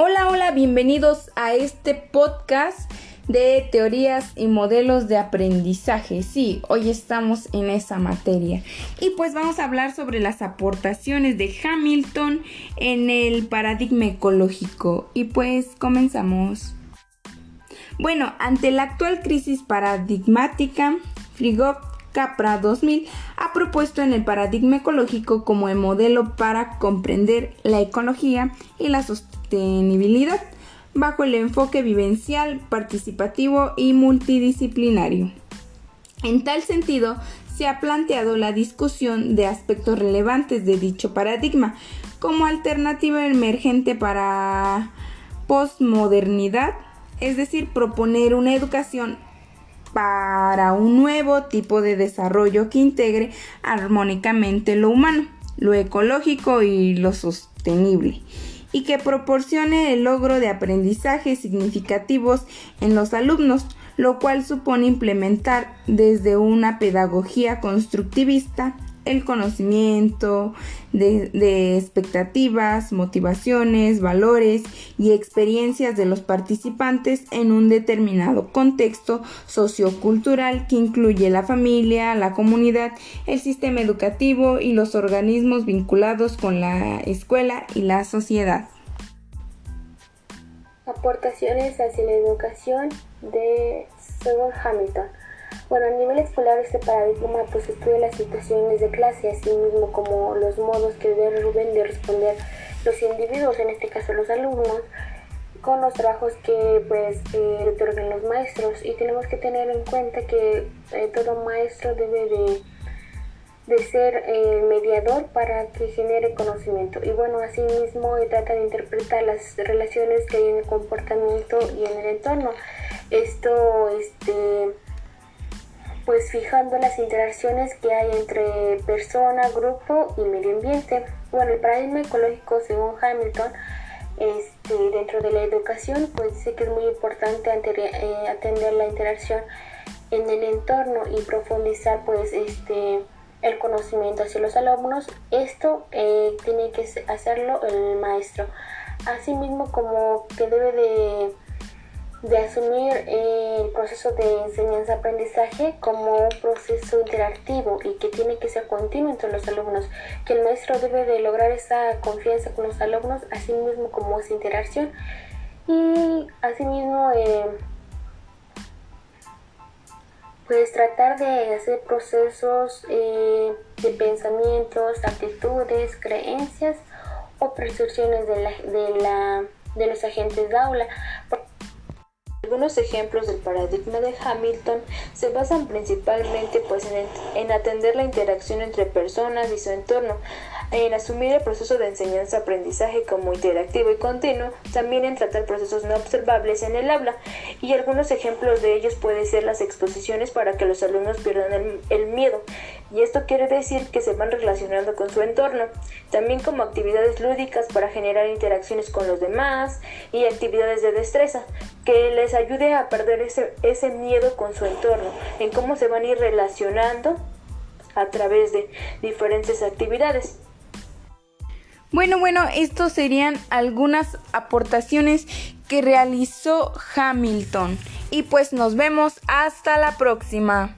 Hola, hola, bienvenidos a este podcast de teorías y modelos de aprendizaje. Sí, hoy estamos en esa materia. Y pues vamos a hablar sobre las aportaciones de Hamilton en el paradigma ecológico. Y pues comenzamos. Bueno, ante la actual crisis paradigmática, Frigov Capra 2000 ha propuesto en el paradigma ecológico como el modelo para comprender la ecología y la sostenibilidad bajo el enfoque vivencial, participativo y multidisciplinario. En tal sentido, se ha planteado la discusión de aspectos relevantes de dicho paradigma como alternativa emergente para postmodernidad, es decir, proponer una educación para un nuevo tipo de desarrollo que integre armónicamente lo humano, lo ecológico y lo sostenible y que proporcione el logro de aprendizajes significativos en los alumnos, lo cual supone implementar desde una pedagogía constructivista el conocimiento de, expectativas, motivaciones, valores y experiencias de los participantes en un determinado contexto sociocultural que incluye la familia, la comunidad, el sistema educativo y los organismos vinculados con la escuela y la sociedad. Aportaciones hacia la educación de Sir Hamilton. Bueno, a nivel escolar este paradigma pues estudia las situaciones de clase, así mismo como los modos que deben de responder los individuos, en este caso los alumnos, con los trabajos que pues eh, otorgan los maestros. Y tenemos que tener en cuenta que eh, todo maestro debe de, de ser eh, mediador para que genere conocimiento. Y bueno asimismo trata de interpretar las relaciones que hay en el comportamiento y en el entorno. Esto este pues fijando las interacciones que hay entre persona, grupo y medio ambiente. Bueno, el paradigma ecológico, según Hamilton, este, dentro de la educación, pues dice que es muy importante eh, atender la interacción en el entorno y profundizar pues este el conocimiento hacia los alumnos. Esto eh, tiene que hacerlo el maestro. Asimismo como que debe de de asumir el proceso de enseñanza-aprendizaje como un proceso interactivo y que tiene que ser continuo entre los alumnos, que el maestro debe de lograr esa confianza con los alumnos, así mismo como esa interacción y asimismo eh, pues tratar de hacer procesos eh, de pensamientos, actitudes, creencias o percepciones de, la, de, la, de los agentes de aula. Algunos ejemplos del paradigma de Hamilton se basan principalmente pues, en, en, atender la interacción entre personas y su entorno, en asumir el proceso de enseñanza-aprendizaje como interactivo y continuo, también en tratar procesos no observables en el habla, y algunos ejemplos de ellos pueden ser las exposiciones para que los alumnos pierdan el, miedo, y esto quiere decir que se van relacionando con su entorno, también como actividades lúdicas para generar interacciones con los demás y actividades de destreza, que les ayude a perder ese, ese miedo con su entorno, en cómo se van a ir relacionando a través de diferentes actividades. Bueno, bueno, estos serían algunas aportaciones que realizó Hamilton. Y pues nos vemos hasta la próxima.